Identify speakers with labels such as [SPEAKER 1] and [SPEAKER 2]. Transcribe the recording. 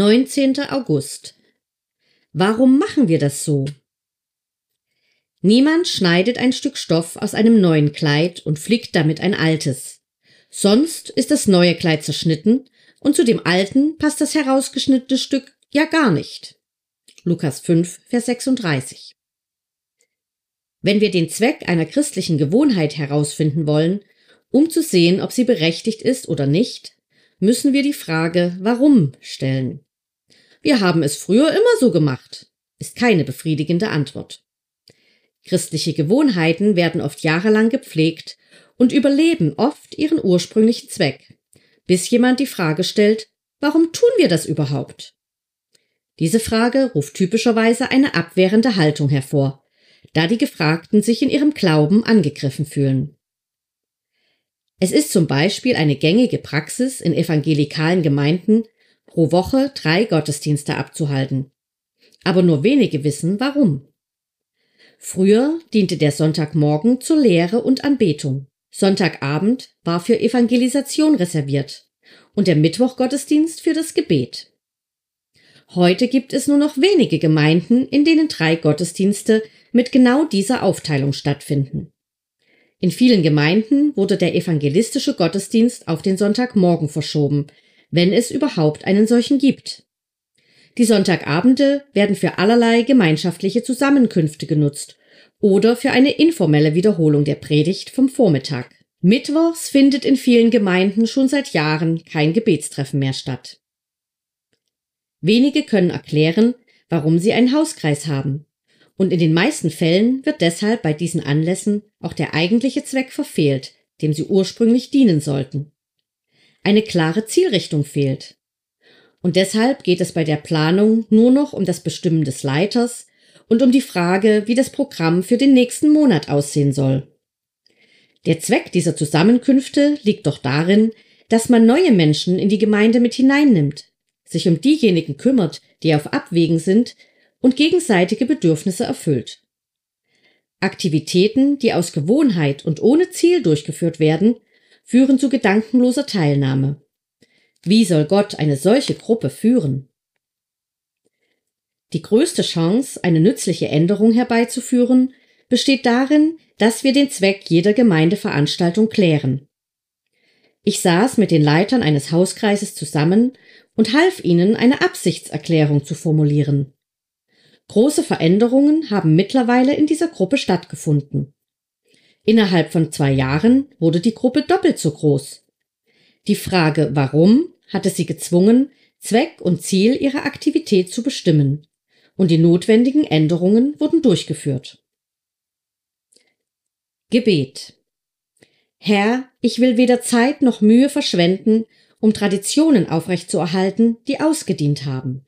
[SPEAKER 1] 19. August. Warum machen wir das so? Niemand schneidet ein Stück Stoff aus einem neuen Kleid und flickt damit ein altes. Sonst ist das neue Kleid zerschnitten und zu dem alten passt das herausgeschnittene Stück ja gar nicht. Lukas 5, Vers 36. Wenn wir den Zweck einer christlichen Gewohnheit herausfinden wollen, um zu sehen, ob sie berechtigt ist oder nicht, müssen wir die Frage warum stellen. Wir haben es früher immer so gemacht, ist keine befriedigende Antwort. Christliche Gewohnheiten werden oft jahrelang gepflegt und überleben oft ihren ursprünglichen Zweck, bis jemand die Frage stellt, warum tun wir das überhaupt? Diese Frage ruft typischerweise eine abwehrende Haltung hervor, da die Gefragten sich in ihrem Glauben angegriffen fühlen. Es ist zum Beispiel eine gängige Praxis in evangelikalen Gemeinden, pro Woche drei Gottesdienste abzuhalten. Aber nur wenige wissen, warum. Früher diente der Sonntagmorgen zur Lehre und Anbetung. Sonntagabend war für Evangelisation reserviert und der Mittwochgottesdienst für das Gebet. Heute gibt es nur noch wenige Gemeinden, in denen drei Gottesdienste mit genau dieser Aufteilung stattfinden. In vielen Gemeinden wurde der evangelistische Gottesdienst auf den Sonntagmorgen verschoben, wenn es überhaupt einen solchen gibt. Die Sonntagabende werden für allerlei gemeinschaftliche Zusammenkünfte genutzt oder für eine informelle Wiederholung der Predigt vom Vormittag. Mittwochs findet in vielen Gemeinden schon seit Jahren kein Gebetstreffen mehr statt. Wenige können erklären, warum sie einen Hauskreis haben. Und in den meisten Fällen wird deshalb bei diesen Anlässen auch der eigentliche Zweck verfehlt, dem sie ursprünglich dienen sollten. Eine klare Zielrichtung fehlt. Und deshalb geht es bei der Planung nur noch um das Bestimmen des Leiters und um die Frage, wie das Programm für den nächsten Monat aussehen soll. Der Zweck dieser Zusammenkünfte liegt doch darin, dass man neue Menschen in die Gemeinde mit hineinnimmt, sich um diejenigen kümmert, die auf Abwägen sind und gegenseitige Bedürfnisse erfüllt. Aktivitäten, die aus Gewohnheit und ohne Ziel durchgeführt werden, führen zu gedankenloser Teilnahme. Wie soll Gott eine solche Gruppe führen? Die größte Chance, eine nützliche Änderung herbeizuführen, besteht darin, dass wir den Zweck jeder Gemeindeveranstaltung klären. Ich saß mit den Leitern eines Hauskreises zusammen und half ihnen, eine Absichtserklärung zu formulieren. Große Veränderungen haben mittlerweile in dieser Gruppe stattgefunden. Innerhalb von zwei Jahren wurde die Gruppe doppelt so groß. Die Frage warum hatte sie gezwungen, Zweck und Ziel ihrer Aktivität zu bestimmen, und die notwendigen Änderungen wurden durchgeführt. Gebet Herr, ich will weder Zeit noch Mühe verschwenden, um Traditionen aufrechtzuerhalten, die ausgedient haben.